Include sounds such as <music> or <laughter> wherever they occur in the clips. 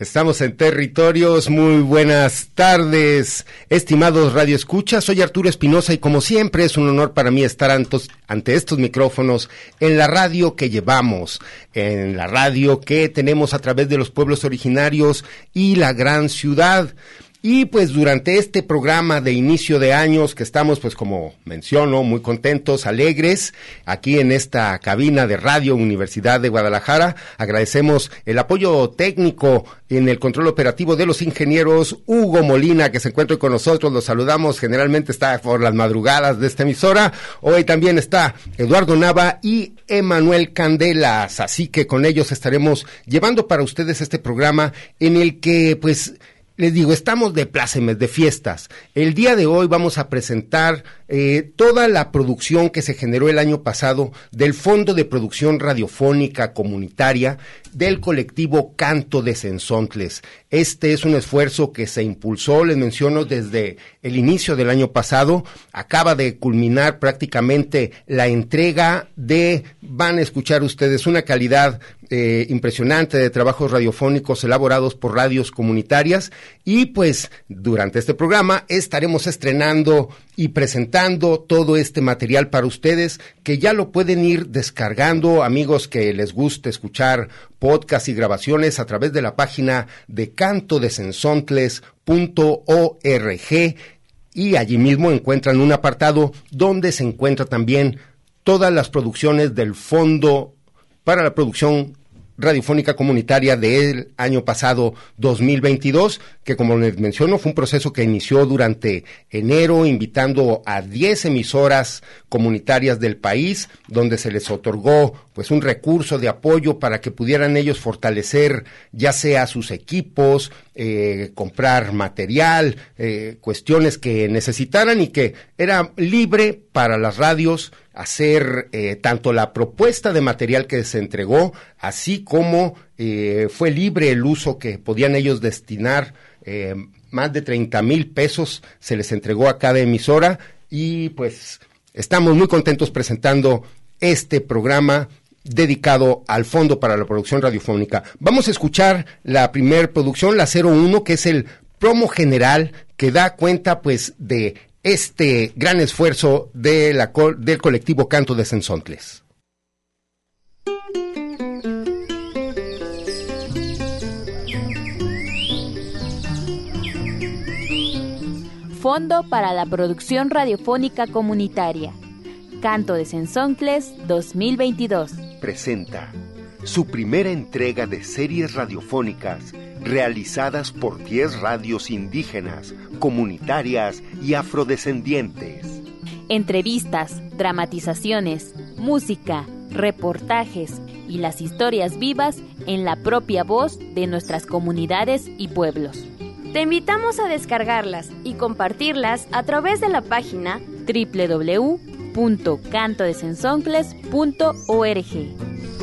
Estamos en territorios. Muy buenas tardes, estimados Radio Escucha. Soy Arturo Espinosa y como siempre es un honor para mí estar ante estos micrófonos en la radio que llevamos, en la radio que tenemos a través de los pueblos originarios y la gran ciudad. Y pues durante este programa de inicio de años que estamos pues como menciono muy contentos, alegres, aquí en esta cabina de Radio Universidad de Guadalajara, agradecemos el apoyo técnico en el control operativo de los ingenieros Hugo Molina que se encuentra con nosotros, los saludamos, generalmente está por las madrugadas de esta emisora, hoy también está Eduardo Nava y Emanuel Candelas, así que con ellos estaremos llevando para ustedes este programa en el que pues les digo, estamos de plácemes, de fiestas. El día de hoy vamos a presentar eh, toda la producción que se generó el año pasado del Fondo de Producción Radiofónica Comunitaria del colectivo Canto de Sensontles. Este es un esfuerzo que se impulsó, les menciono, desde el inicio del año pasado. Acaba de culminar prácticamente la entrega de, van a escuchar ustedes, una calidad eh, impresionante de trabajos radiofónicos elaborados por radios comunitarias. Y pues durante este programa estaremos estrenando y presentando todo este material para ustedes que ya lo pueden ir descargando amigos que les guste escuchar podcast y grabaciones a través de la página de cantodesensontles.org y allí mismo encuentran un apartado donde se encuentra también todas las producciones del Fondo para la Producción radiofónica comunitaria del año pasado 2022, que como les menciono fue un proceso que inició durante enero invitando a 10 emisoras comunitarias del país, donde se les otorgó pues un recurso de apoyo para que pudieran ellos fortalecer ya sea sus equipos, eh, comprar material, eh, cuestiones que necesitaran y que era libre para las radios hacer eh, tanto la propuesta de material que se entregó, así como fue libre el uso que podían ellos destinar. más de 30 mil pesos se les entregó a cada emisora y pues estamos muy contentos presentando este programa dedicado al Fondo para la Producción Radiofónica. Vamos a escuchar la primer producción, la 01, que es el promo general que da cuenta pues de este gran esfuerzo de la, del colectivo Canto de Sensontles. Fondo para la Producción Radiofónica Comunitaria. Canto de Sensoncles 2022. Presenta su primera entrega de series radiofónicas realizadas por 10 radios indígenas, comunitarias y afrodescendientes. Entrevistas, dramatizaciones, música, reportajes y las historias vivas en la propia voz de nuestras comunidades y pueblos. Te invitamos a descargarlas y compartirlas a través de la página www www.cantodesensoncles.org.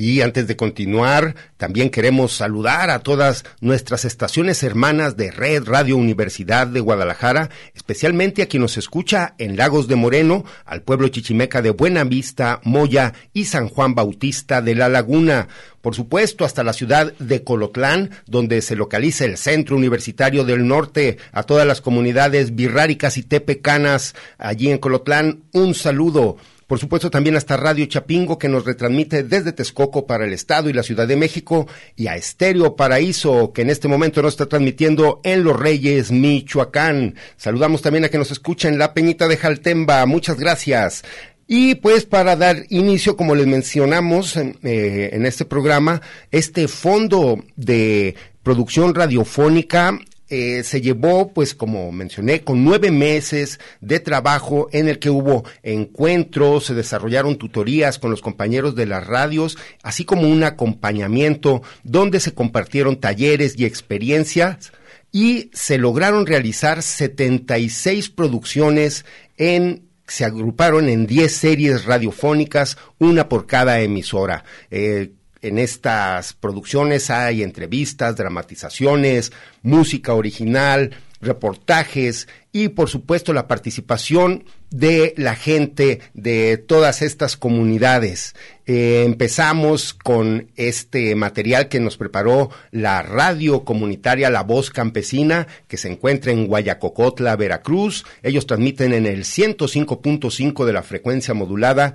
Y antes de continuar, también queremos saludar a todas nuestras estaciones hermanas de Red Radio Universidad de Guadalajara, especialmente a quien nos escucha en Lagos de Moreno, al pueblo chichimeca de Buenavista, Moya y San Juan Bautista de la Laguna. Por supuesto, hasta la ciudad de Colotlán, donde se localiza el Centro Universitario del Norte, a todas las comunidades birráricas y tepecanas allí en Colotlán, un saludo. Por supuesto, también hasta Radio Chapingo, que nos retransmite desde Texcoco para el Estado y la Ciudad de México, y a Estéreo Paraíso, que en este momento nos está transmitiendo en Los Reyes, Michoacán. Saludamos también a que nos escucha en La Peñita de Jaltemba. Muchas gracias. Y pues para dar inicio, como les mencionamos eh, en este programa, este fondo de producción radiofónica eh, se llevó, pues como mencioné, con nueve meses de trabajo en el que hubo encuentros, se desarrollaron tutorías con los compañeros de las radios, así como un acompañamiento donde se compartieron talleres y experiencias y se lograron realizar 76 producciones en se agruparon en 10 series radiofónicas, una por cada emisora. Eh, en estas producciones hay entrevistas, dramatizaciones, música original, reportajes y por supuesto la participación de la gente de todas estas comunidades. Eh, empezamos con este material que nos preparó la radio comunitaria La Voz Campesina, que se encuentra en Guayacocotla, Veracruz. Ellos transmiten en el 105.5 de la frecuencia modulada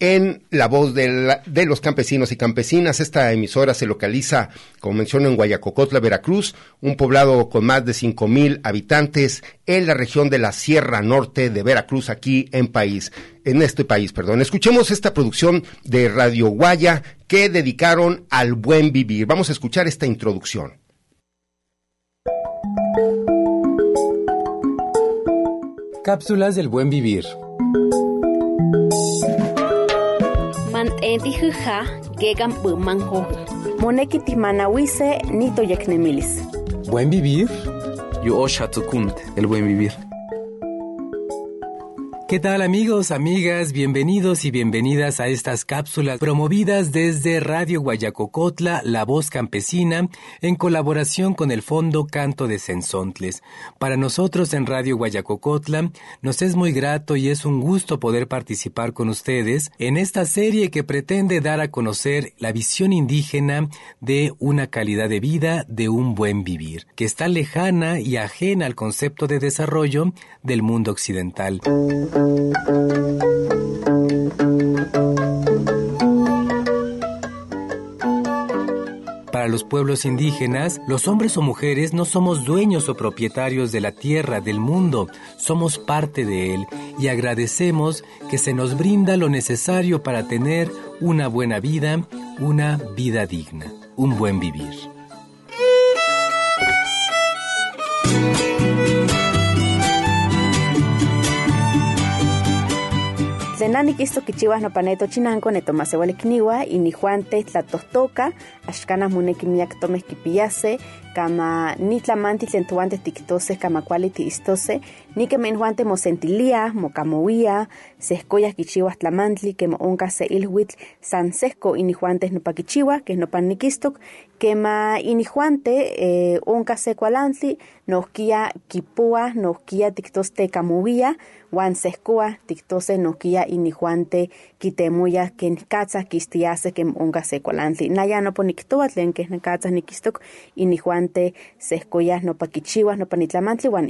en la voz de, los campesinos y campesinas. Esta emisora se localiza, como menciono, en Guayacocotla, Veracruz, un poblado con más de cinco mil habitantes en la región de la Sierra Norte de Veracruz, aquí en país, en este país, perdón. Escuchemos esta producción de Radio Guaya que dedicaron al buen vivir. Vamos a escuchar esta introducción. Cápsulas del buen vivir. Enti hija gegan manjo. Moneki timanawise nito yaknemilis. Buen vivir. Yo osha el buen vivir. ¿Qué tal amigos, amigas? Bienvenidos y bienvenidas a estas cápsulas promovidas desde Radio Guayacocotla, La Voz Campesina, en colaboración con el Fondo Canto de Sensontles. Para nosotros en Radio Guayacocotla nos es muy grato y es un gusto poder participar con ustedes en esta serie que pretende dar a conocer la visión indígena de una calidad de vida, de un buen vivir, que está lejana y ajena al concepto de desarrollo del mundo occidental. Para los pueblos indígenas, los hombres o mujeres no somos dueños o propietarios de la tierra, del mundo, somos parte de él y agradecemos que se nos brinda lo necesario para tener una buena vida, una vida digna, un buen vivir. Tlenani kisto kichiwas nopaneto chinanko netomasiwali kiniwa inijuante tlatostoka axkana moneki miak tomeh kipiyase kama nitlamanti tlen toantes tiktose kama kuali tiistose nikemi injuante mosentilia mokamowia sehkoyas kichiwas tlamantli kema onka se ilhuitl san sehko inijuantes nopa kichiwa keh nopan nikistok kema inijuante eh, onka se kualantli nohkia kipoa nohkia tiktoste kamowia wan sehkoa tiktose nohkia inijuante kitemoya ken katzah kistiase kem onka se kualantli naya nopo niktoa tlen keh nakatzah nikistok inijuante sehkoyas nopa kichiwas nopa nitlamantli wan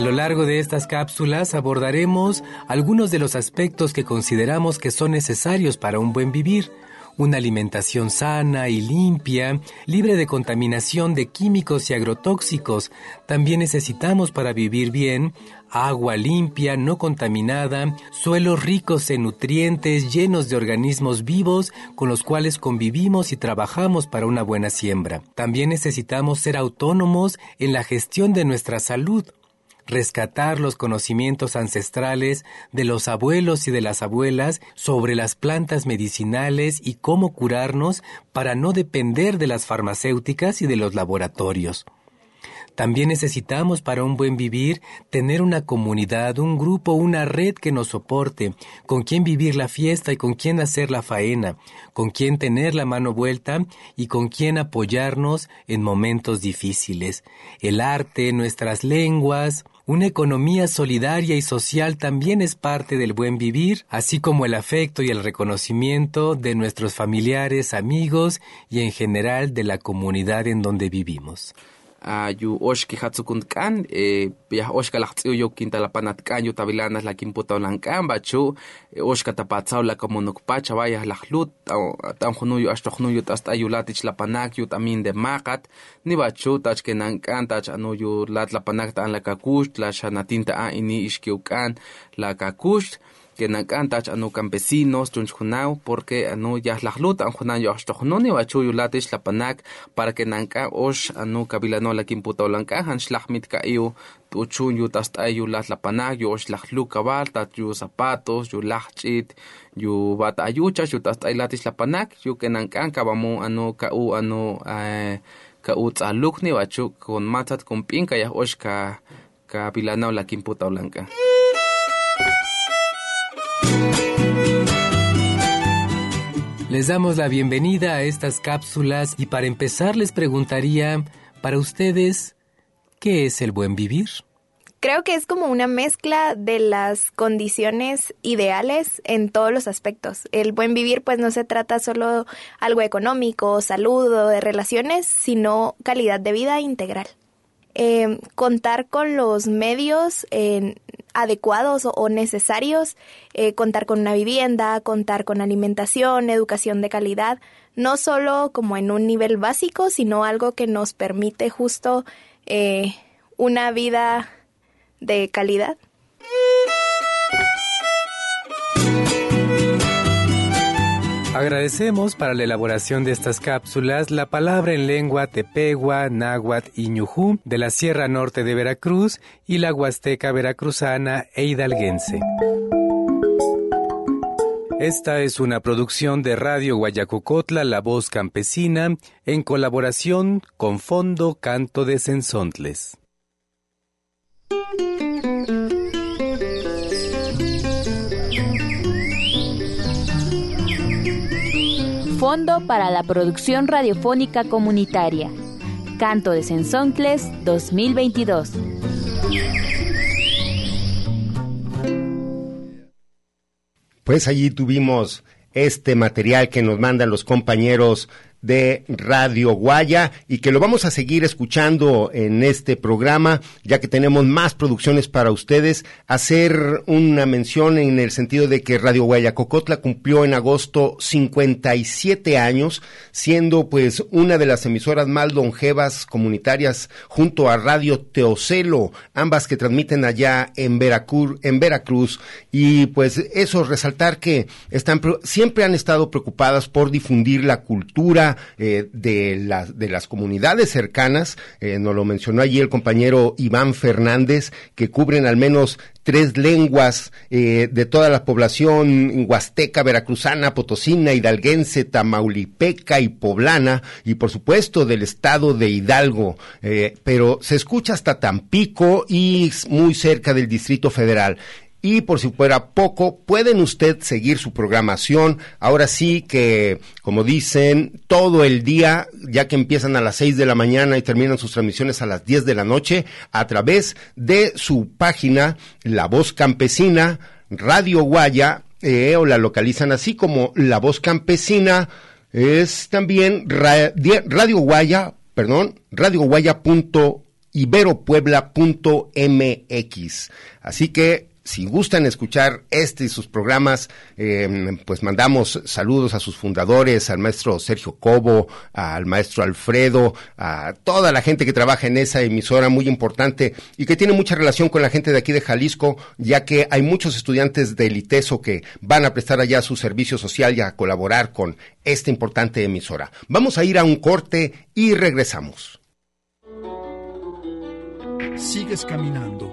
A lo largo de estas cápsulas abordaremos algunos de los aspectos que consideramos que son necesarios para un buen vivir. Una alimentación sana y limpia, libre de contaminación de químicos y agrotóxicos. También necesitamos para vivir bien agua limpia, no contaminada, suelos ricos en nutrientes, llenos de organismos vivos con los cuales convivimos y trabajamos para una buena siembra. También necesitamos ser autónomos en la gestión de nuestra salud rescatar los conocimientos ancestrales de los abuelos y de las abuelas sobre las plantas medicinales y cómo curarnos para no depender de las farmacéuticas y de los laboratorios. También necesitamos para un buen vivir tener una comunidad, un grupo, una red que nos soporte, con quien vivir la fiesta y con quien hacer la faena, con quien tener la mano vuelta y con quien apoyarnos en momentos difíciles. El arte, nuestras lenguas, una economía solidaria y social también es parte del buen vivir, así como el afecto y el reconocimiento de nuestros familiares, amigos y en general de la comunidad en donde vivimos. Yu oshki hatsukunt kan eh, ya oshka lachtsu yo kinta la panat kan yu tabilanas la kimputa lan kan bachu oshka tapatsau la como nuk pacha vaya la hlut tan junu yu ashto junu yu hasta yu latich la panak yu tamin de makat ni bachu tach que nan kan tach anu yu lat la panak tan la kakush la shanatinta a ini ishkiu kan la kakush que nank'antach anu campesinos chunchjunau porque anu yahlajlut anjunan yo axtojnuni wachu yulatix lapanak para que nank'a ox anu kabilano la kinputawlanka han xlajmit ka'iu t'uchun yu tast'ay yu laj lapanak yu ox lajlu kabal tat yu zapatos yu lajch'it yu bata ayuchas yu tast'ay latix lapanak yu que nank'an kabamu anu ka'u anu eh, ka'u tz'alukni wachu con matzat con p'inka yaj ox ka kabilanaw la Les damos la bienvenida a estas cápsulas y para empezar les preguntaría, para ustedes, ¿qué es el buen vivir? Creo que es como una mezcla de las condiciones ideales en todos los aspectos. El buen vivir pues no se trata solo algo económico, salud o de relaciones, sino calidad de vida integral. Eh, contar con los medios eh, adecuados o, necesarios, eh, contar con una vivienda, contar con alimentación, educación de calidad, no solo como en un nivel básico, sino algo que nos permite justo una vida de calidad. Agradecemos para la elaboración de estas cápsulas la palabra en lengua tepegua, náhuatl y ñujú de la Sierra Norte de Veracruz y la Huasteca veracruzana e hidalguense. Esta es una producción de Radio Guayacocotla, La Voz Campesina, en colaboración con Fondo Canto de Sensontles. Fondo para la Producción Radiofónica Comunitaria. Canto de Sensoncles 2022. Pues allí tuvimos este material que nos mandan los compañeros de Radio Guaya y que lo vamos a seguir escuchando en este programa, ya que tenemos más producciones para ustedes. Hacer una mención en el sentido de que Radio Guaya Cocotla cumplió en agosto 57 años, siendo pues una de las emisoras más longevas comunitarias junto a Radio Teocelo, ambas que transmiten allá en Veracruz, en Veracruz. Y pues eso, resaltar que están, siempre han estado preocupadas por difundir la cultura, eh, de, las, de las comunidades cercanas, eh, nos lo mencionó allí el compañero Iván Fernández, que cubren al menos tres lenguas eh, de toda la población huasteca, veracruzana, potosina, hidalguense, tamaulipeca y poblana, y por supuesto del estado de Hidalgo, pero se escucha hasta Tampico y muy cerca del Distrito Federal. Y por si fuera poco, pueden usted seguir su programación. Ahora sí que, como dicen, todo el día, ya que empiezan a las 6 de la mañana y terminan sus transmisiones a las 10 de la noche, a través de su página La Voz Campesina, Radio Guaya, eh, o la localizan así como La Voz Campesina, es también Radio Guaya, perdón, radioguaya.iberopuebla.mx. Así que si gustan escuchar este y sus programas, em, pues mandamos saludos a sus fundadores, al maestro Sergio Cobo, al maestro Alfredo, a toda la gente que trabaja en esa emisora muy importante y que tiene mucha relación con la gente de aquí de Jalisco, ya que hay muchos estudiantes del ITESO que van a prestar allá su servicio social y a colaborar con esta importante emisora. Vamos a ir a un corte y regresamos. Sigues caminando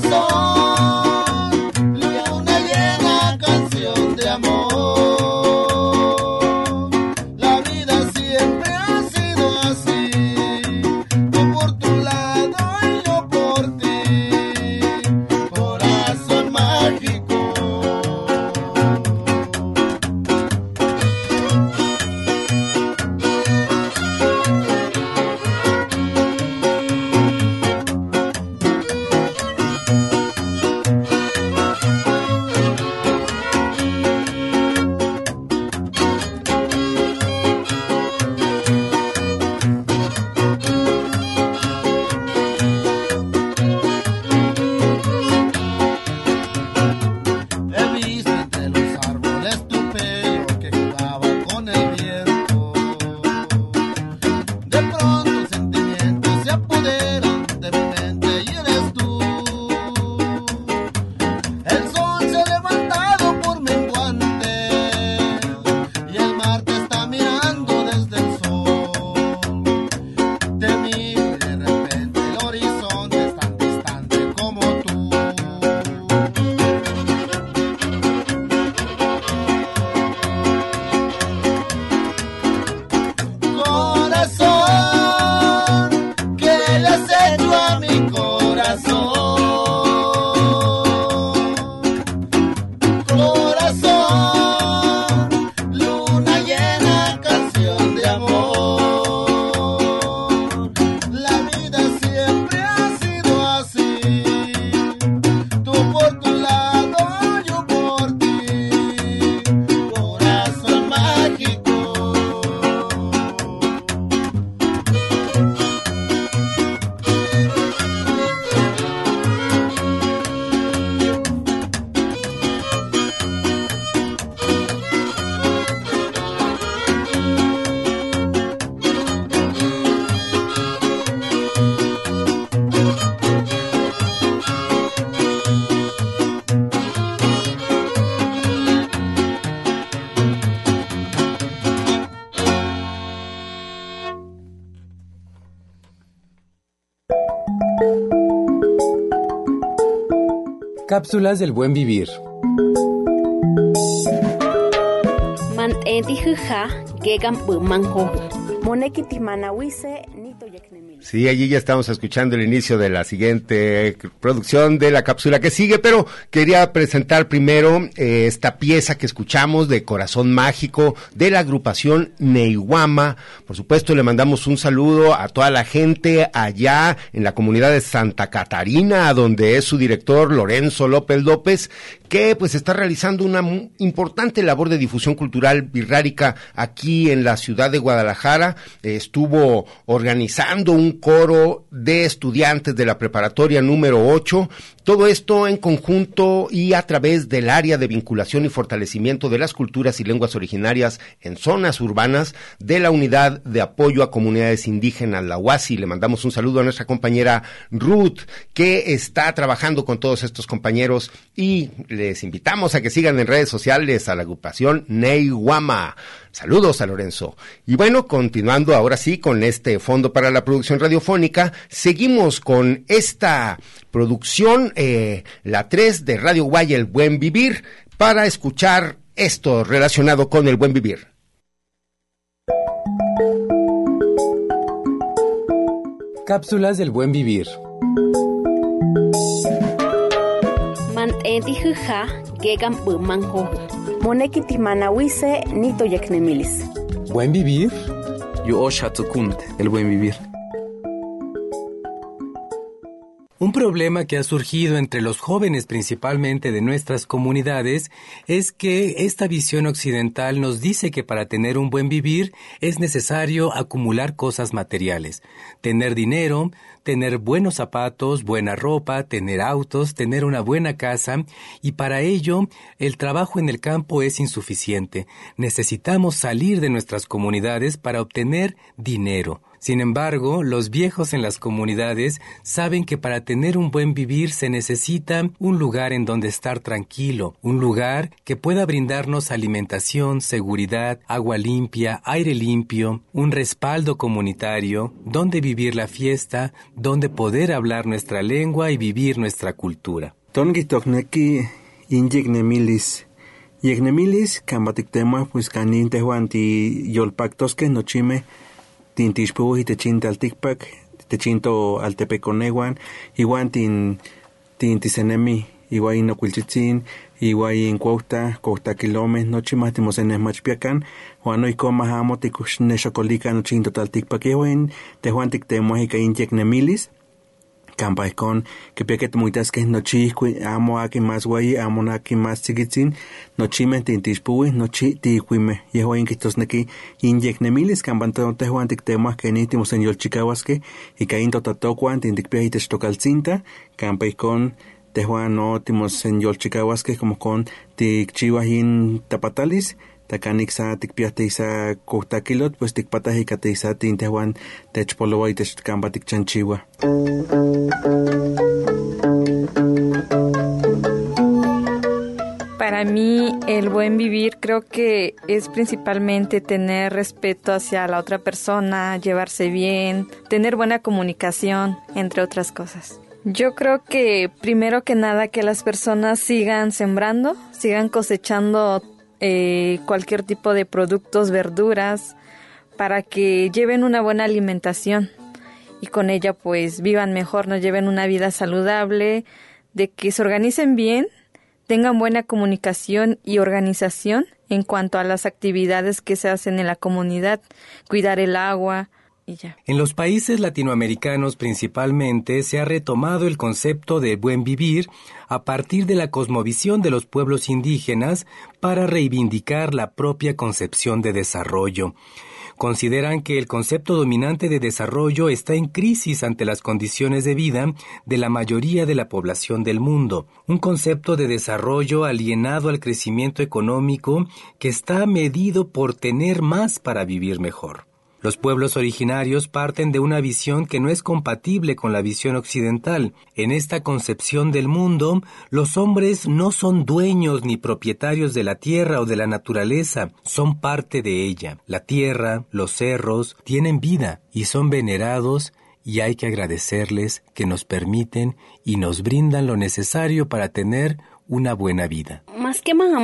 corazón. Cápsulas del buen vivir. Sí, allí ya estamos escuchando el inicio de la siguiente producción de la cápsula que sigue, pero quería presentar primero eh, esta pieza que escuchamos de Corazón Mágico de la agrupación Neiwama. Por supuesto, le mandamos un saludo a toda la gente allá en la comunidad de Santa Catarina, donde es su director Lorenzo López López, que pues está realizando una importante labor de difusión cultural birrárica aquí en la ciudad de Guadalajara estuvo organizando un coro de estudiantes de la preparatoria número 8. Todo esto en conjunto y a través del área de vinculación y fortalecimiento de las culturas y lenguas originarias en zonas urbanas de la unidad de apoyo a comunidades indígenas, la UASI. Le mandamos un saludo a nuestra compañera Ruth, que está trabajando con todos estos compañeros y les invitamos a que sigan en redes sociales a la agrupación Neyguama. Saludos a Lorenzo. Y bueno, continuando ahora sí con este fondo para la producción radiofónica, seguimos con esta producción, eh, la 3 de Radio Guaya, El Buen Vivir, para escuchar esto relacionado con el buen vivir. Cápsulas del buen vivir. Moneki manawise nito yaknemilis. Buen vivir. Yo el buen vivir. Un problema que ha surgido entre los jóvenes principalmente de nuestras comunidades es que esta visión occidental nos dice que para tener un buen vivir es necesario acumular cosas materiales, tener dinero, tener buenos zapatos, buena ropa, tener autos, tener una buena casa, y para ello el trabajo en el campo es insuficiente. Necesitamos salir de nuestras comunidades para obtener dinero. Sin embargo, los viejos en las comunidades saben que para tener un buen vivir se necesita un lugar en donde estar tranquilo, un lugar que pueda brindarnos alimentación, seguridad, agua limpia, aire limpio, un respaldo comunitario, donde vivir la fiesta, donde poder hablar nuestra lengua y vivir nuestra cultura. Yegnemilis, cambatictema, pues canin tehuanti yolpactosque nochime tintixpuwi techin taltikpak, techinto altepeconehuan, iwan tin, tin tisenemi, iwan inocuilchitzin, iwan in cuauta, cuauta kilome, nochi más timosenes machpiacan, huan no iko más amo tikush nexocolika nochin totaltikpak, iwan tehuan tiktemuas ika in yeknemilis, campa con que pia que muitas que no chi amo aquí más guay amo aquí más chiquitzin no chi me tintishpui no chi ti cuime y hoy en quitos neki injek nemilis campan to te juan tiktema que ni timos en yol chicahuasque y que into tatocuan tintik pia hites tocalcinta campa con te juan no timos en yol chicahuasque como con tik chihuahin tapatalis takanik sa tikpiahte isa kuhtakilot, pues tikpatajikate isa tintehuan techpolowa y techkampa tikchanchiwa. Para mí el buen vivir creo que es principalmente tener respeto hacia la otra persona, llevarse bien, tener buena comunicación, entre otras cosas. Yo creo que primero que nada que las personas sigan sembrando, sigan cosechando eh, cualquier tipo de productos, verduras, para que lleven una buena alimentación. Y con ella pues vivan mejor, nos lleven una vida saludable, de que se organicen bien, tengan buena comunicación y organización en cuanto a las actividades que se hacen en la comunidad, cuidar el agua, En los países latinoamericanos principalmente se ha retomado el concepto de buen vivir a partir de la cosmovisión de los pueblos indígenas para reivindicar la propia concepción de desarrollo. Consideran que el concepto dominante de desarrollo está en crisis ante las condiciones de vida de la mayoría de la población del mundo, un concepto de desarrollo alienado al crecimiento económico que está medido por tener más para vivir mejor. Los pueblos originarios parten de una visión que no es compatible con la visión occidental. En esta concepción del mundo, los hombres no son dueños ni propietarios de la tierra o de la naturaleza, son parte de ella. La tierra, los cerros, tienen vida y son venerados y hay que agradecerles que nos permiten y nos brindan lo necesario para tener una buena vida. Más que más no a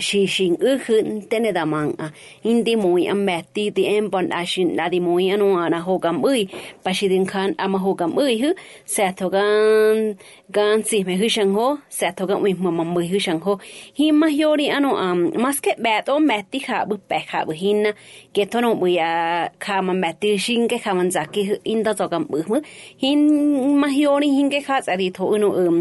shi shin u hun tene da mang a indi moi am met ti ti em bon a shin la di moi anu ana ho gam ui pa shi din khan ama ho gam ui hu sa tho gan gan si me hu shang ho sa tho gan ui ma ma ui hu shang ho hi ma yori anu am mas ke bet o met ti kha bu pe kha bu hin na ke tono mu ya khama mati shin ke khaman za ki in da zo gam mu hin ma hioni hin ke kha za ri tho uno um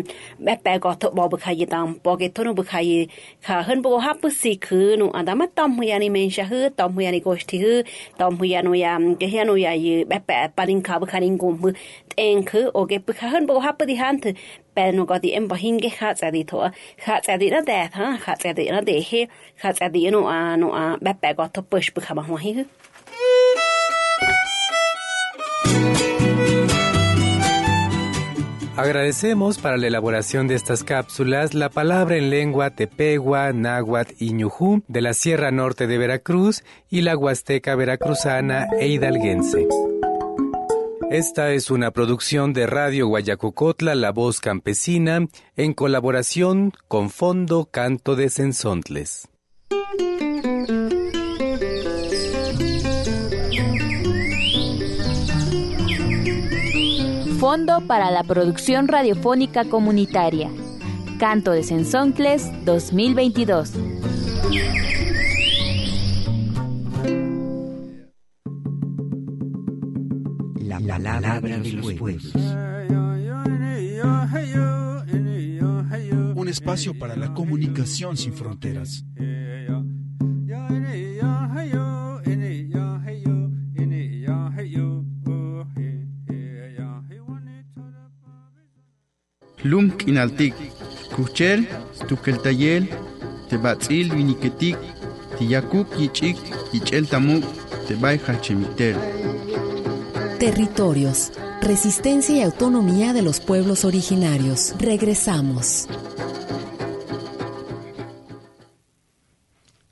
ba pa go tho bo kha yi tam po ke tono bu kha yi kha hen bo ha pu si khu no adama tam mu ya ni men sha hu tam mu ya ni go shi hu tam mu ya no ya ke ya no ya yi ba pa pa rin kha bu kha rin go mu tenku o ge pu khan bo hap di hant pe no ga di em ba hin ge kha cha di tho kha ha kha cha de he kha cha a no a ba pa push pu kha Agradecemos para la elaboración de estas cápsulas la palabra en lengua tepegua, náhuatl y ñujú de la Sierra Norte de Veracruz y la Huasteca veracruzana e hidalguense. Esta es una producción de Radio Guayacocotla, La Voz Campesina, en colaboración con Fondo Canto de Sensontles. Fondo para la Producción Radiofónica Comunitaria. Canto de Sensoncles 2022. La palabra de los pueblos. Un espacio para la comunicación sin fronteras. Lum kinaltik, kuchel, tukeltayel, tebatzil viniketik, tiyakuk yichik, yichel tamuk, tebay hachemitel. Territorios, resistencia y autonomía de los pueblos originarios. Regresamos.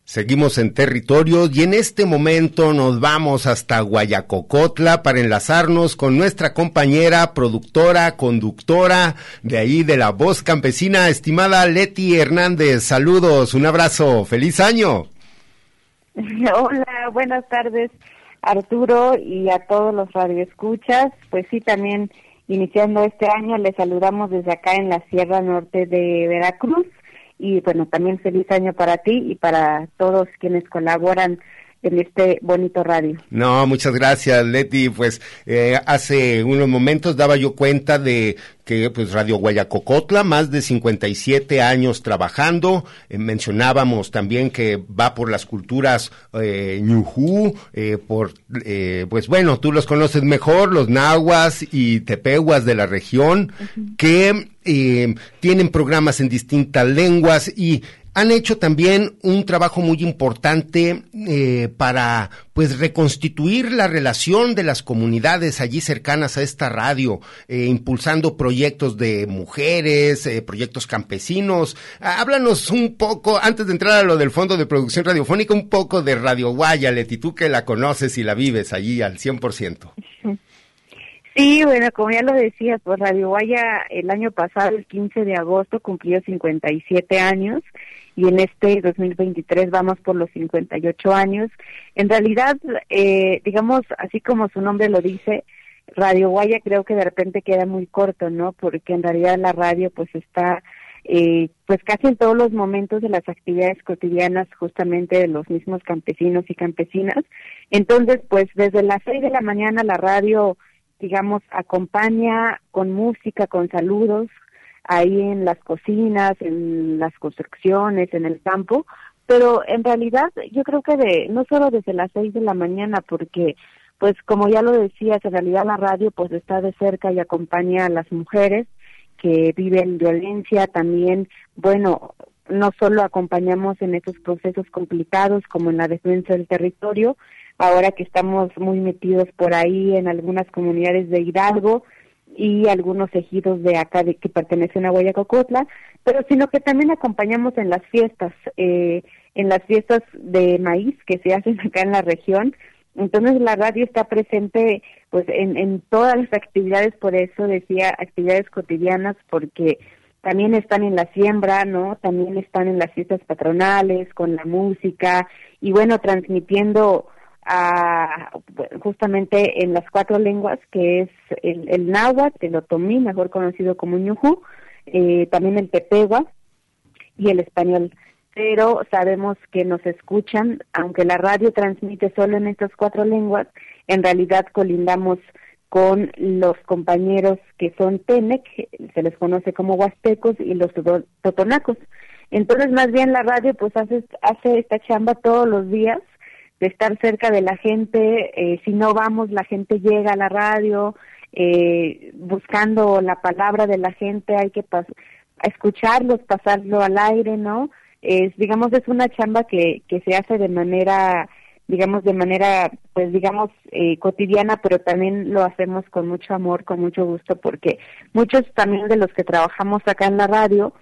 Seguimos en territorio y en este momento nos vamos hasta Guayacocotla para enlazarnos con nuestra compañera, productora, conductora de ahí de la voz campesina, estimada Leti Hernández. Saludos, un abrazo, feliz año. <laughs> Hola, buenas tardes Arturo y a todos los radioescuchas. Pues sí, también iniciando este año les saludamos desde acá en la Sierra Norte de Veracruz y bueno, también feliz año para ti y para todos quienes colaboran en este bonito radio. No, muchas gracias, Leti. Pues eh, hace unos momentos daba yo cuenta de que pues Radio Guayacocotla, más de 57 años trabajando. Eh, mencionábamos también que va por las culturas eh, ñujú, eh, por, eh, pues bueno, tú los conoces mejor, los nahuas y tepehuas de la región, que eh, tienen programas en distintas lenguas y han hecho también un trabajo muy importante eh, para pues reconstituir la relación de las comunidades allí cercanas a esta radio, eh, impulsando proyectos de mujeres, eh, proyectos campesinos. Ah, háblanos un poco, antes de entrar a lo del Fondo de Producción Radiofónica, un poco de Radio Guaya, Leti, tú que la conoces y la vives allí al 100%. Sí, bueno, como ya lo decías, pues Radio Guaya el año pasado, el 15 de agosto, cumplió 57 años y en este 2023 vamos por los 58 años. En realidad, eh, digamos, así como su nombre lo dice, Radio Guaya creo que de repente queda muy corto, ¿no? Porque en realidad la radio pues está eh, pues casi en todos los momentos de las actividades cotidianas justamente de los mismos campesinos y campesinas. Entonces, pues desde las seis de la mañana la radio, digamos, acompaña con música, con saludos, ahí en las cocinas, en las construcciones, en el campo, pero en realidad yo creo que de no solo desde las seis de la mañana, porque pues como ya lo decías, en realidad la radio pues está de cerca y acompaña a las mujeres que viven violencia, también, bueno, no solo acompañamos en estos procesos complicados como en la defensa del territorio, ahora que estamos muy metidos por ahí en algunas comunidades de Hidalgo, y algunos ejidos de acá de, que pertenecen a Guayacocotla, pero sino que también acompañamos en las fiestas, eh, en las fiestas de maíz que se hacen <laughs> acá en la región. Entonces la radio está presente pues en, en todas las actividades, por eso decía actividades cotidianas, porque también están en la siembra, ¿no? También están en las fiestas patronales, con la música y bueno, transmitiendo a, justamente en las cuatro lenguas, que es el, el náhuatl, el otomí, mejor conocido como ñujú, eh, también el tepegua y el español. Pero sabemos que nos escuchan, aunque la radio transmite solo en estas cuatro lenguas, en realidad colindamos con los compañeros que son Tenec, se les conoce como huastecos, y los totonacos. Entonces, más bien la radio pues hace, hace esta chamba todos los días de estar cerca de la gente, eh, si no vamos, la gente llega a la radio, eh, buscando la palabra de la gente, hay que escucharlos, pasarlo al aire, ¿no? Es, digamos, es una chamba que, que se hace de manera, digamos, de manera, pues, digamos, eh, cotidiana, pero también lo hacemos con mucho amor, con mucho gusto, porque muchos también de los que trabajamos acá en la radio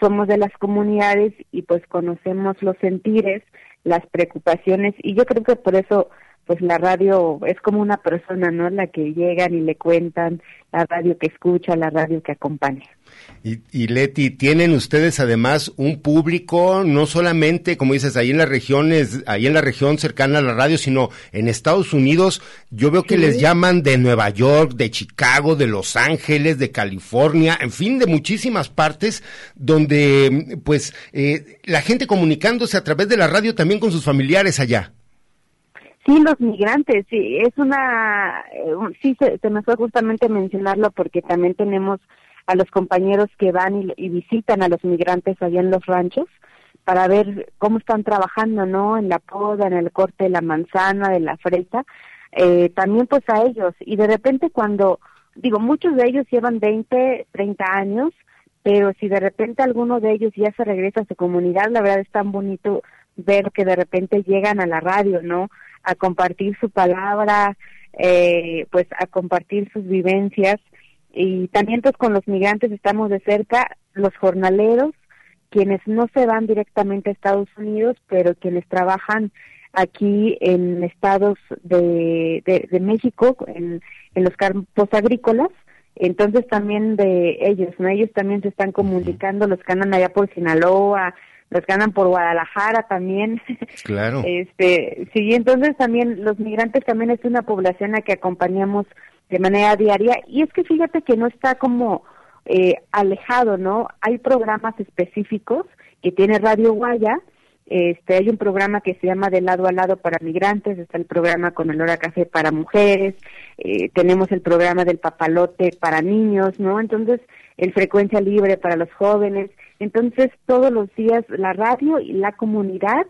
somos de las comunidades y pues conocemos los sentires, las preocupaciones y yo creo que por eso pues la radio es como una persona, ¿no? La que llegan y le cuentan, la radio que escucha, la radio que acompaña. Y, y, Leti, tienen ustedes además un público, no solamente, como dices, ahí en las regiones, ahí en la región cercana a la radio, sino en Estados Unidos, yo veo que les llaman de Nueva York, de Chicago, de Los Ángeles, de California, en fin, de muchísimas partes, donde pues eh, la gente comunicándose a través de la radio también con sus familiares allá. Sí, los migrantes, sí, es una, eh, sí, se, me fue justamente mencionarlo porque también tenemos a los compañeros que van y, visitan a los migrantes allá en los ranchos para ver cómo están trabajando, ¿no? En la poda, en el corte de la manzana, de la fresa, eh, también pues a ellos. Y de repente cuando, digo, muchos de ellos llevan 20, 30 años, pero si de repente alguno de ellos ya se regresa a su comunidad, la verdad es tan bonito ver que de repente llegan a la radio, ¿no? A compartir su palabra, eh, pues a compartir sus vivencias. Y también pues con los migrantes estamos de cerca, los jornaleros, quienes no se van directamente a Estados Unidos, pero quienes trabajan aquí en estados de, de, México, en, en los campos agrícolas, entonces también de ellos, ¿no? Ellos también se están comunicando, los que andan allá por Sinaloa, los que andan por Guadalajara también. Claro. <laughs> Este, sí, entonces también los migrantes también es una población a que acompañamos de manera diaria y es que fíjate que no está como eh, alejado, ¿no? Hay programas específicos que tiene Radio Guaya, este, hay un programa que se llama De lado a lado para migrantes, está el programa con el hora café para mujeres, eh, tenemos el programa del papalote para niños, ¿no? Entonces, el frecuencia libre para los jóvenes, entonces, todos los días la radio y la comunidad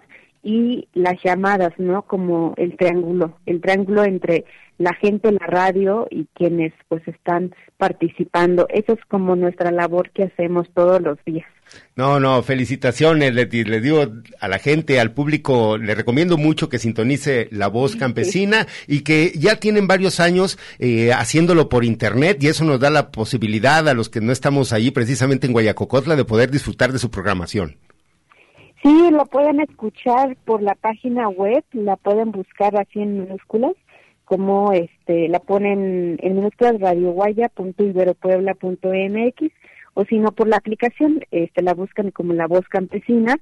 y las llamadas, ¿no? Como el triángulo, el triángulo entre la gente, la radio y quienes pues están participando. Eso es como nuestra labor que hacemos todos los días. No, no, felicitaciones, Leti. Le digo a la gente, al público, le recomiendo mucho que sintonice La Voz Campesina y que ya tienen varios años eh, haciéndolo por internet y eso nos da la posibilidad a los que no estamos ahí precisamente en Guayacocotla de poder disfrutar de su programación. Sí, lo pueden escuchar por la página web, la pueden buscar así en minúsculas, como este, la ponen en minúsculas radioguaya.iberopuebla.mx o si no por la aplicación, este, la buscan como la voz campesina.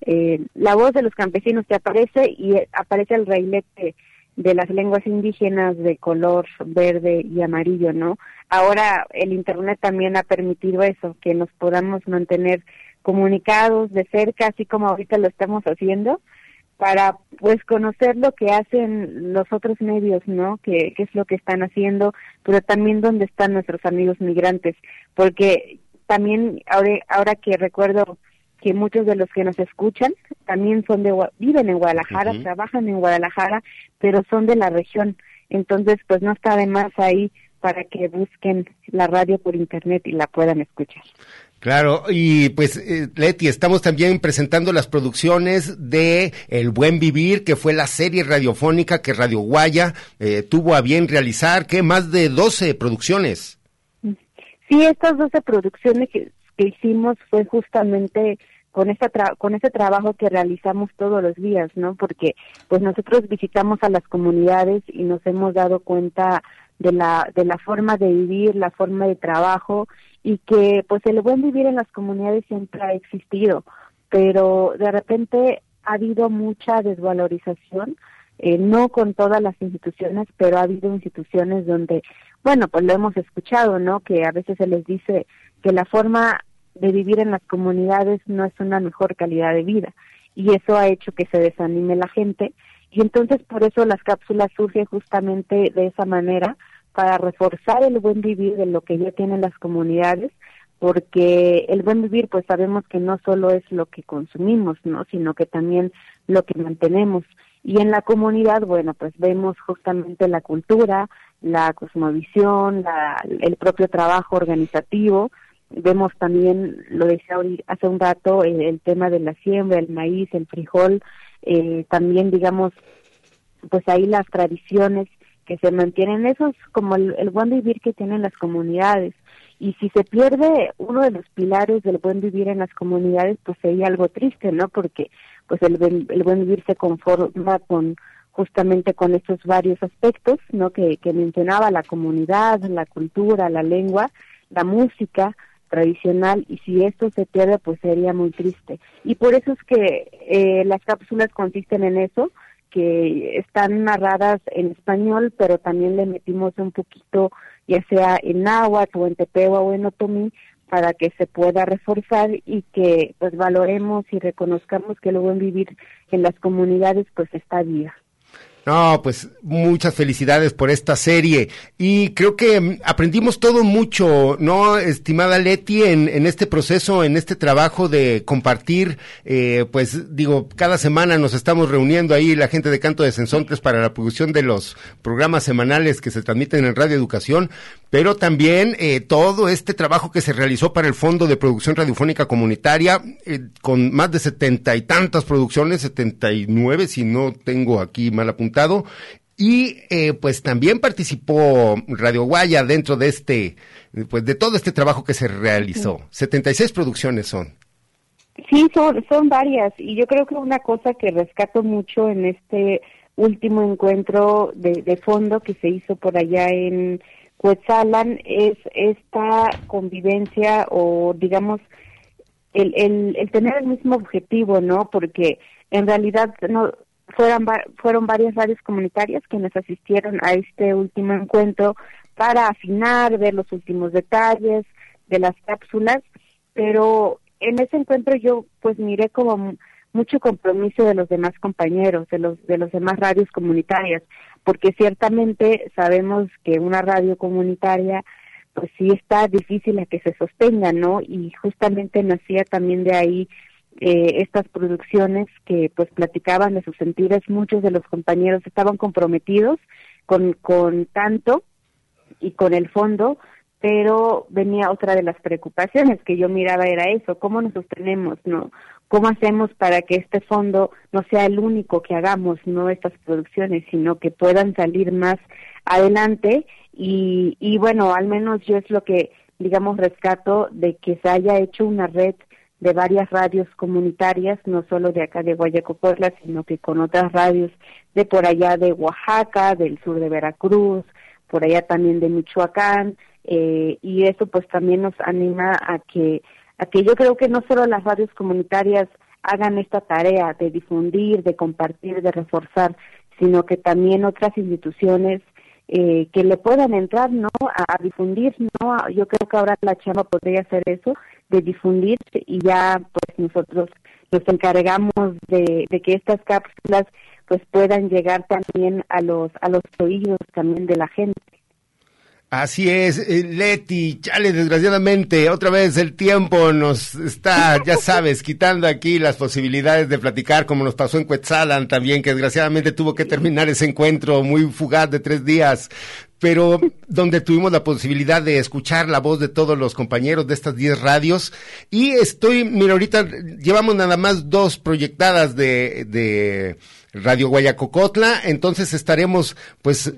Eh, la voz de los campesinos te aparece y eh, aparece el reilete de las lenguas indígenas de color verde y amarillo, ¿no? Ahora el Internet también ha permitido eso, que nos podamos mantener comunicados de cerca, así como ahorita lo estamos haciendo, para pues conocer lo que hacen los otros medios, ¿no? qué es lo que están haciendo, pero también dónde están nuestros amigos migrantes, porque también ahora, ahora que recuerdo que muchos de los que nos escuchan también son de viven en Guadalajara, trabajan en Guadalajara, pero son de la región. Entonces, pues no está de más ahí para que busquen la radio por internet y la puedan escuchar. Claro, y pues eh, Leti, estamos también presentando las producciones de El Buen Vivir, que fue la serie radiofónica que Radio Guaya eh, tuvo a bien realizar, que más de 12 producciones. Sí, estas 12 producciones que, hicimos fue justamente con esta con ese trabajo que realizamos todos los días, ¿no? Porque pues nosotros visitamos a las comunidades y nos hemos dado cuenta de la de la forma de vivir, la forma de trabajo y que pues el buen vivir en las comunidades siempre ha existido, pero de repente ha habido mucha desvalorización, eh, no con todas las instituciones, pero ha habido instituciones donde bueno, pues lo hemos escuchado, ¿no? Que a veces se les dice que la forma de vivir en las comunidades no es una mejor calidad de vida y eso ha hecho que se desanime la gente y entonces por eso las cápsulas surgen justamente de esa manera para reforzar el buen vivir de lo que ya tienen las comunidades, porque el buen vivir pues sabemos que no solo es lo que consumimos, ¿no? sino que también lo que mantenemos. Y en la comunidad, bueno, pues vemos justamente la cultura, la cosmovisión, la, el propio trabajo organizativo, vemos también, lo decía hace un rato, el, tema de la siembra, el maíz, el frijol, eh, también digamos, pues ahí las tradiciones que se mantienen, eso es como el, el buen vivir que tienen las comunidades. Y si se pierde uno de los pilares del buen vivir en las comunidades, pues sería algo triste, ¿no? Porque pues el, el buen vivir se conforma con justamente con estos varios aspectos, ¿no? Que, que mencionaba la comunidad, la cultura, la lengua, la música, tradicional y si esto se pierde pues sería muy triste y por eso es que eh, las cápsulas consisten en eso que están narradas en español pero también le metimos un poquito ya sea en náhuatl o en tepewa o en otomí para que se pueda reforzar y que pues valoremos y reconozcamos que el buen vivir en las comunidades pues está viva. No, pues muchas felicidades por esta serie. Y creo que mm, aprendimos todo mucho, ¿no, estimada Leti, en, en este proceso, en este trabajo de compartir, eh, pues digo, cada semana nos estamos reuniendo ahí la gente de Canto de Sensontes para la producción de los programas semanales que se transmiten en Radio Educación, pero también eh, todo este trabajo que se realizó para el Fondo de Producción Radiofónica Comunitaria, eh, con más de setenta y tantas producciones, setenta y nueve, si no tengo aquí mal apuntado, y eh, pues también participó Radio Guaya dentro de este, pues de todo este trabajo que se realizó. Setenta y seis producciones son. Sí, son, son varias, y yo creo que una cosa que rescato mucho en este último encuentro de, de fondo que se hizo por allá en Cuetzalan es esta convivencia o digamos el, el, el tener el mismo objetivo, ¿no? Porque en realidad no fueron, fueron varias radios comunitarias quienes asistieron a este último encuentro para afinar, ver los últimos detalles de las cápsulas, pero en ese encuentro yo pues miré como mucho compromiso de los demás compañeros, de los de los demás radios comunitarias, porque ciertamente sabemos que una radio comunitaria pues sí está difícil a que se sostenga, ¿no? Y justamente nacía también de ahí eh, estas producciones que pues platicaban de sus sentires, muchos de los compañeros estaban comprometidos con, con tanto y con el fondo, pero venía otra de las preocupaciones que yo miraba era eso, cómo nos sostenemos, ¿no? ¿Cómo hacemos para que este fondo no sea el único que hagamos, no estas producciones, sino que puedan salir más adelante? Y, y bueno, al menos yo es lo que, digamos, rescato de que se haya hecho una red de varias radios comunitarias, no solo de acá de Guayacopotla, sino que con otras radios de por allá de Oaxaca, del sur de Veracruz, por allá también de Michoacán, eh, y eso pues también nos anima a que a que yo creo que no solo las radios comunitarias hagan esta tarea de difundir, de compartir, de reforzar, sino que también otras instituciones eh, que le puedan entrar no a, difundir no yo creo que ahora la chamba podría hacer eso de difundir y ya pues nosotros nos encargamos de, de que estas cápsulas pues puedan llegar también a los a los oídos también de la gente. Así es, eh, Leti, chale, desgraciadamente, otra vez el tiempo nos está, ya sabes, quitando aquí las posibilidades de platicar, como nos pasó en Quetzalan también, que desgraciadamente tuvo que terminar ese encuentro muy fugaz de tres días, pero donde tuvimos la posibilidad de escuchar la voz de todos los compañeros de estas diez radios. Y estoy, mira, ahorita llevamos nada más dos proyectadas de, de Radio Guayacocotla, entonces estaremos, pues,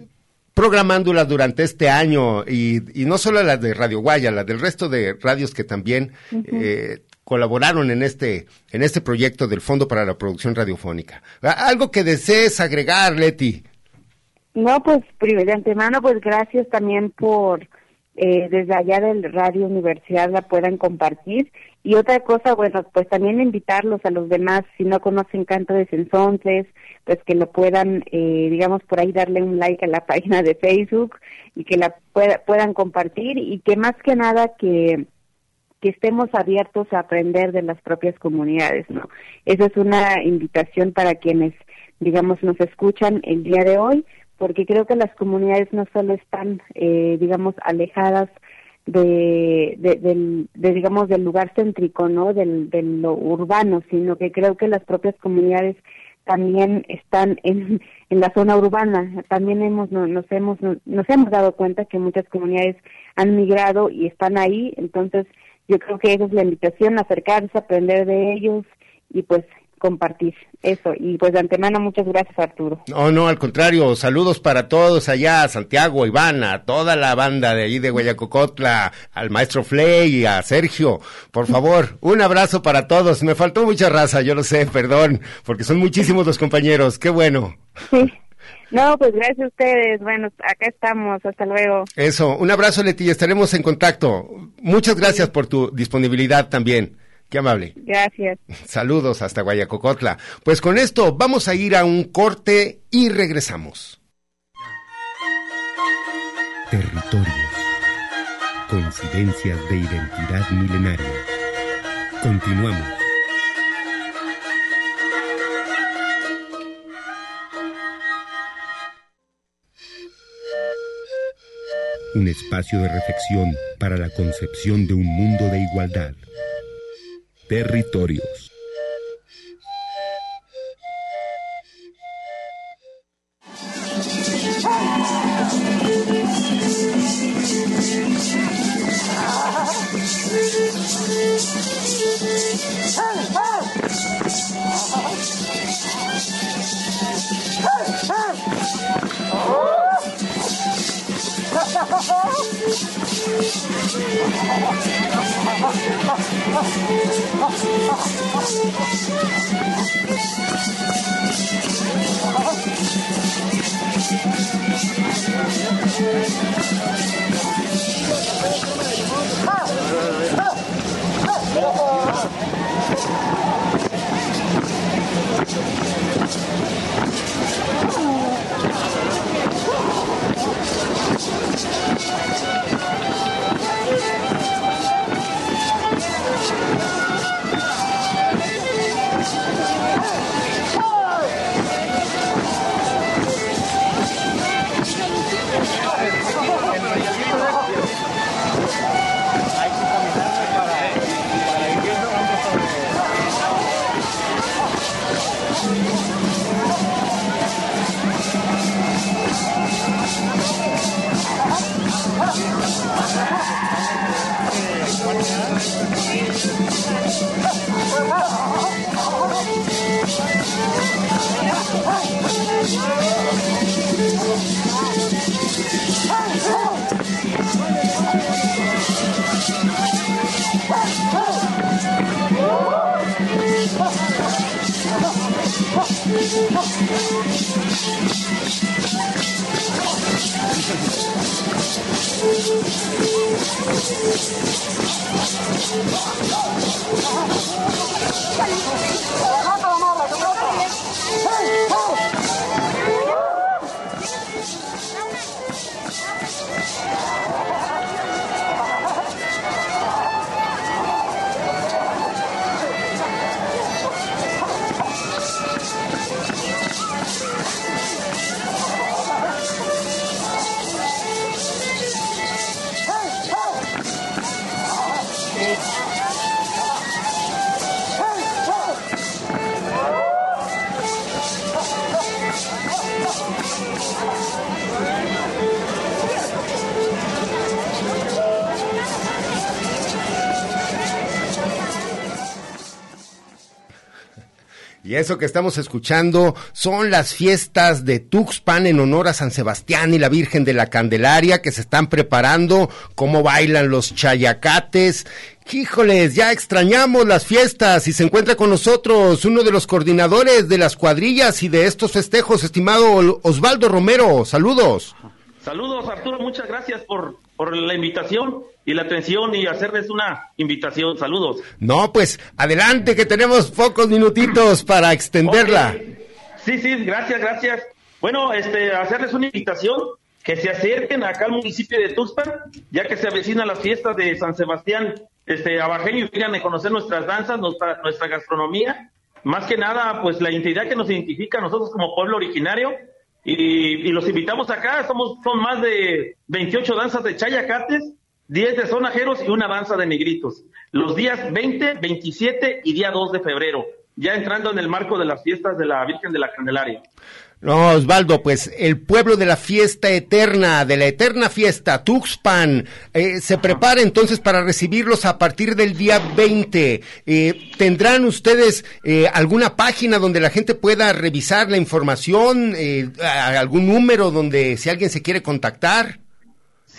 programándolas durante este año y, y, no solo las de Radio Guaya, las del resto de radios que también eh, colaboraron en este en este proyecto del Fondo para la Producción Radiofónica. Algo que desees agregar, Leti. No, pues de antemano, pues gracias también por eh, desde allá del Radio Universidad la puedan compartir. Y otra cosa, bueno, pues también invitarlos a los demás, si no conocen Canto de Sensontes, pues que lo puedan, eh, digamos, por ahí darle un like a la <laughs> página de Facebook y que la puedan compartir y que más que nada que que estemos abiertos a aprender de las propias comunidades, ¿no? Esa es una invitación para quienes, digamos, nos escuchan el día de hoy, porque creo que las comunidades no solo están, eh, digamos, alejadas de, de, del, de, digamos, del lugar céntrico, ¿no? Del, de lo urbano, sino que creo que las propias comunidades también están en, en la zona urbana. También hemos, nos, hemos, nos hemos dado cuenta que muchas comunidades han migrado y están ahí, entonces yo creo que esa es la invitación, acercarse, aprender de ellos y pues compartir eso. Y pues de antemano, muchas gracias, Arturo. No, no, al contrario, saludos para todos allá, Santiago, Ivana, a toda la banda de ahí de Guayacocotla, al maestro Fley y a Sergio. Por favor, un abrazo para todos. Me faltó mucha raza, yo lo sé, perdón, porque son muchísimos los compañeros. Qué bueno. Sí. No, pues gracias a ustedes. Bueno, acá estamos. Hasta luego. Eso, un abrazo, Leti, estaremos en contacto. Muchas gracias por tu disponibilidad también. Qué amable. Gracias. <laughs> Saludos hasta Guayacocotla. Pues con esto vamos a ir a un corte y regresamos. Territorios. Coincidencias de identidad milenaria. Continuamos. Un espacio de reflexión para la concepción de un mundo de igualdad territorios. <laughs> ハハハハ! Oh, Y eso que estamos escuchando son las fiestas de Tuxpan en honor a San Sebastián y la Virgen de la Candelaria que se están preparando, cómo bailan los chayacates. Híjoles, ya extrañamos las fiestas y se encuentra con nosotros uno de los coordinadores de las cuadrillas y de estos festejos, estimado Osvaldo Romero. Saludos. Saludos Arturo, muchas gracias por, por la invitación y la atención y hacerles una invitación. Saludos. No, pues adelante que tenemos pocos minutitos para extenderla. Sí, sí, gracias, gracias. Bueno, este, hacerles una invitación que se acerquen acá al municipio de Tuxpan, ya que se avecinan las fiestas de San Sebastián este, Abajeño y vengan a conocer nuestras danzas, nuestra, nuestra gastronomía. Más que nada, pues la identidad que nos identifica a nosotros como pueblo originario. Y, y los invitamos acá, somos, son más de 28 danzas de chayacates 10 de sonajeros y una danza de negritos. Los días 20, 27 y día 2 de febrero, ya entrando en el marco de las fiestas de la Virgen de la Candelaria. No, Osvaldo, pues el pueblo de la fiesta eterna, de la eterna fiesta, Tuxpan, eh, se prepara entonces para recibirlos a partir del día 20. Eh, ¿Tendrán ustedes eh, alguna página donde la gente pueda revisar la información, eh, algún número donde si alguien se quiere contactar?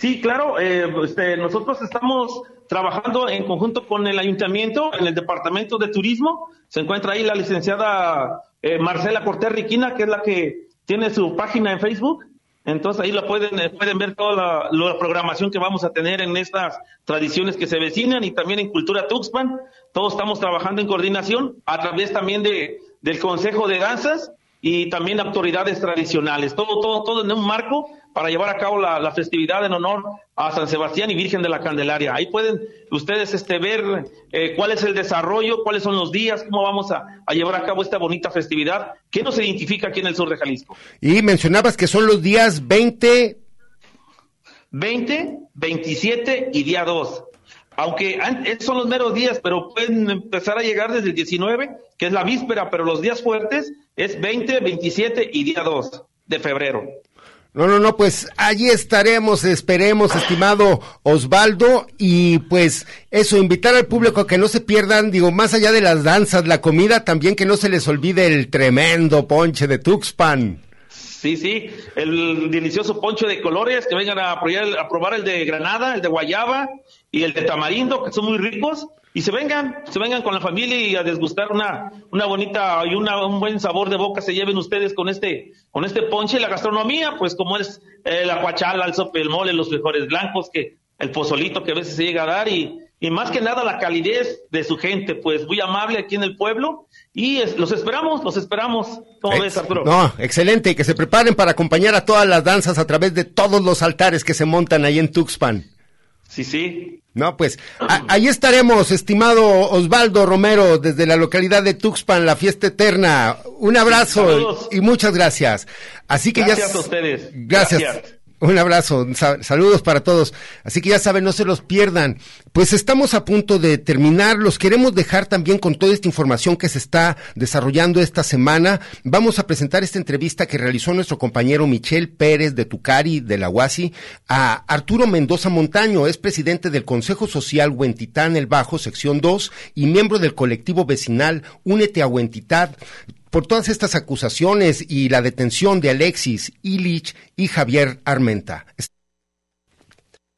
Sí, claro, eh, este, nosotros estamos trabajando en conjunto con el ayuntamiento en el departamento de turismo. Se encuentra ahí la licenciada eh, Marcela Cortés Riquina, que es la que tiene su página en Facebook. Entonces ahí la pueden, eh, pueden ver toda la, la programación que vamos a tener en estas tradiciones que se vecinan y también en Cultura Tuxpan. Todos estamos trabajando en coordinación a través también de, del Consejo de Danzas y también autoridades tradicionales. Todo, todo, todo en un marco para llevar a cabo la, la festividad en honor a San Sebastián y Virgen de la Candelaria. Ahí pueden ustedes este, ver eh, cuál es el desarrollo, cuáles son los días, cómo vamos a, a llevar a cabo esta bonita festividad que nos identifica aquí en el sur de Jalisco. Y mencionabas que son los días 20, 20, 27 y día 2. Aunque son los meros días, pero pueden empezar a llegar desde el 19, que es la víspera, pero los días fuertes es 20, 27 y día 2 de febrero. No, no, no, pues allí estaremos, esperemos, estimado Osvaldo, y pues eso, invitar al público a que no se pierdan, digo, más allá de las danzas, la comida, también que no se les olvide el tremendo ponche de Tuxpan. Sí, sí, el delicioso poncho de colores, que vengan a probar el de granada, el de guayaba y el de tamarindo, que son muy ricos, y se vengan, se vengan con la familia y a desgustar una, una bonita y una, un buen sabor de boca se lleven ustedes con este, con este ponche. La gastronomía, pues como es eh, la el sope, el mole, los frijoles blancos, que el pozolito que a veces se llega a dar y, y más que nada la calidez de su gente, pues muy amable aquí en el pueblo y es- los esperamos, los esperamos. ¿Cómo ves, Arturo? No, excelente, y que se preparen para acompañar a todas las danzas a través de todos los altares que se montan ahí en Tuxpan. Sí, sí. No, pues ahí estaremos, estimado Osvaldo Romero, desde la localidad de Tuxpan, la fiesta eterna. Un abrazo Saludos. y muchas gracias. Así que Gracias ya a ustedes. Gracias. Gracias. Un abrazo, sa- saludos para todos. Así que ya saben, no se los pierdan. Pues estamos a punto de terminar. Los queremos dejar también con toda esta información que se está desarrollando esta semana. Vamos a presentar esta entrevista que realizó nuestro compañero Michel Pérez de Tucari, de la UASI, a Arturo Mendoza Montaño. Es presidente del Consejo Social Huentitán El Bajo, sección 2, y miembro del colectivo vecinal Únete a Huentitán por todas estas acusaciones y la detención de Alexis Illich y Javier Armenta.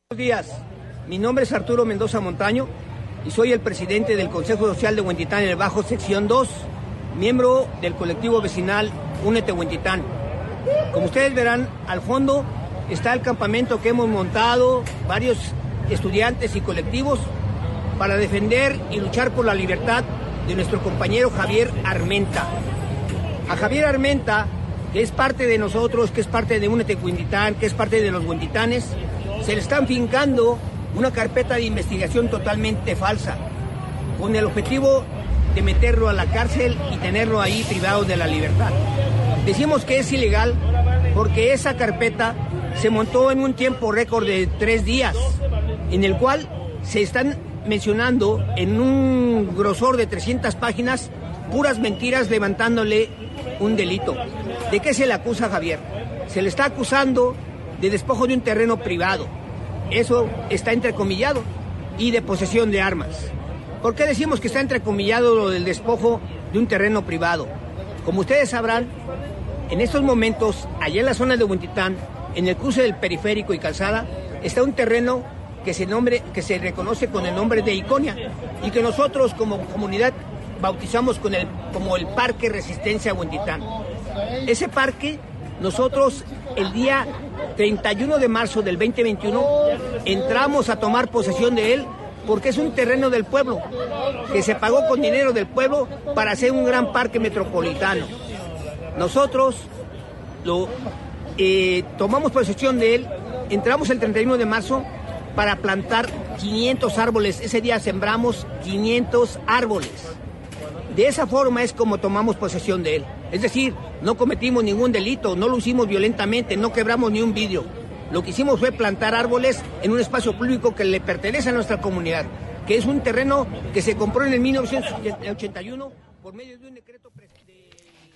Buenos días, mi nombre es Arturo Mendoza Montaño y soy el presidente del Consejo Social de Huentitán en el Bajo, sección 2, miembro del colectivo vecinal Únete Huentitán. Como ustedes verán, al fondo está el campamento que hemos montado varios estudiantes y colectivos para defender y luchar por la libertad de nuestro compañero Javier Armenta. A Javier Armenta, que es parte de nosotros, que es parte de Únete Huentitán, que es parte de los Huentitanes, se le están fincando una carpeta de investigación totalmente falsa, con el objetivo de meterlo a la cárcel y tenerlo ahí privado de la libertad. Decimos que es ilegal porque esa carpeta se montó en un tiempo récord de tres días, en el cual se están mencionando en un grosor de 300 páginas puras mentiras levantándole un delito. ¿De qué se le acusa a Javier? Se le está acusando de despojo de un terreno privado. Eso está entrecomillado. Y de posesión de armas. ¿Por qué decimos que está entrecomillado lo del despojo de un terreno privado? Como ustedes sabrán, en estos momentos, allá en la zona de Huentitán, en el cruce del periférico y calzada, está un terreno que se, nombre, que se reconoce con el nombre de Iconia y que nosotros como comunidad bautizamos con el, como el Parque Resistencia Huentitán. Ese parque, nosotros el día 31 de marzo del 2021 entramos a tomar posesión de él porque es un terreno del pueblo que se pagó con dinero del pueblo para hacer un gran parque metropolitano. Nosotros lo, eh, tomamos posesión de él, entramos el 31 de marzo para plantar 500 árboles. Ese día sembramos 500 árboles. De esa forma es como tomamos posesión de él. Es decir, no cometimos ningún delito, no lo hicimos violentamente, no quebramos ni un vidrio. Lo que hicimos fue plantar árboles en un espacio público que le pertenece a nuestra comunidad, que es un terreno que se compró en el 1981 por medio de un decreto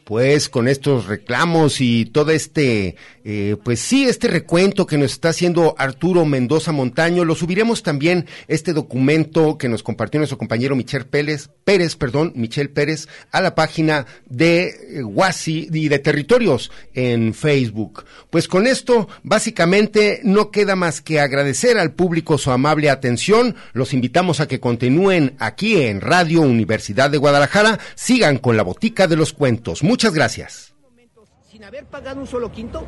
pues con estos reclamos y todo este, eh, pues sí, este recuento que nos está haciendo Arturo Mendoza Montaño, lo subiremos también este documento que nos compartió nuestro compañero Michel Pérez, Pérez, perdón, Michel Pérez, a la página de Huasi eh, y de Territorios en Facebook. Pues con esto, básicamente, no queda más que agradecer al público su amable atención. Los invitamos a que continúen aquí en Radio Universidad de Guadalajara. Sigan con la botica de los cuentos. Gracias. Sin haber pagado un solo quinto,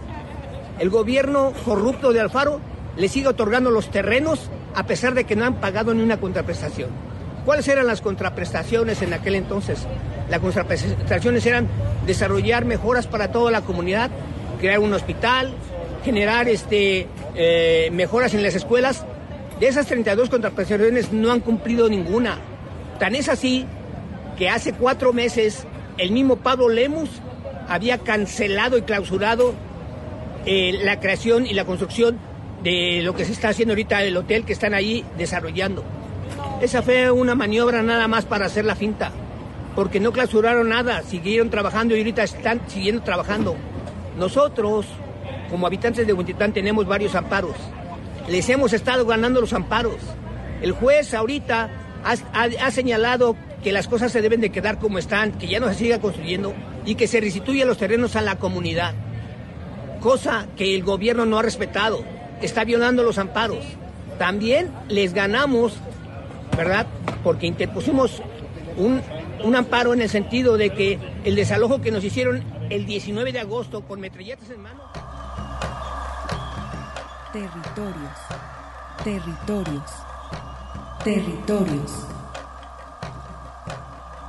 el gobierno corrupto de Alfaro le sigue otorgando los terrenos a pesar de que no han pagado ni una contraprestación. ¿Cuáles eran las contraprestaciones en aquel entonces? Las contraprestaciones eran desarrollar mejoras para toda la comunidad, crear un hospital, generar este, eh, mejoras en las escuelas. De esas 32 contraprestaciones no han cumplido ninguna. Tan es así que hace cuatro meses el mismo Pablo Lemus había cancelado y clausurado eh, la creación y la construcción de lo que se está haciendo ahorita el hotel que están ahí desarrollando. Esa fue una maniobra nada más para hacer la finta, porque no clausuraron nada, siguieron trabajando y ahorita están siguiendo trabajando. Nosotros, como habitantes de Huentitán, tenemos varios amparos. Les hemos estado ganando los amparos. El juez ahorita ha señalado que las cosas se deben de quedar como están, que ya no se siga construyendo y que se restituyan los terrenos a la comunidad. Cosa que el gobierno no ha respetado, está violando los amparos. También les ganamos, ¿verdad? Porque interpusimos un, un amparo en el sentido de que el desalojo que nos hicieron el 19 de agosto con metralletas en mano. Territorios, territorios, territorios.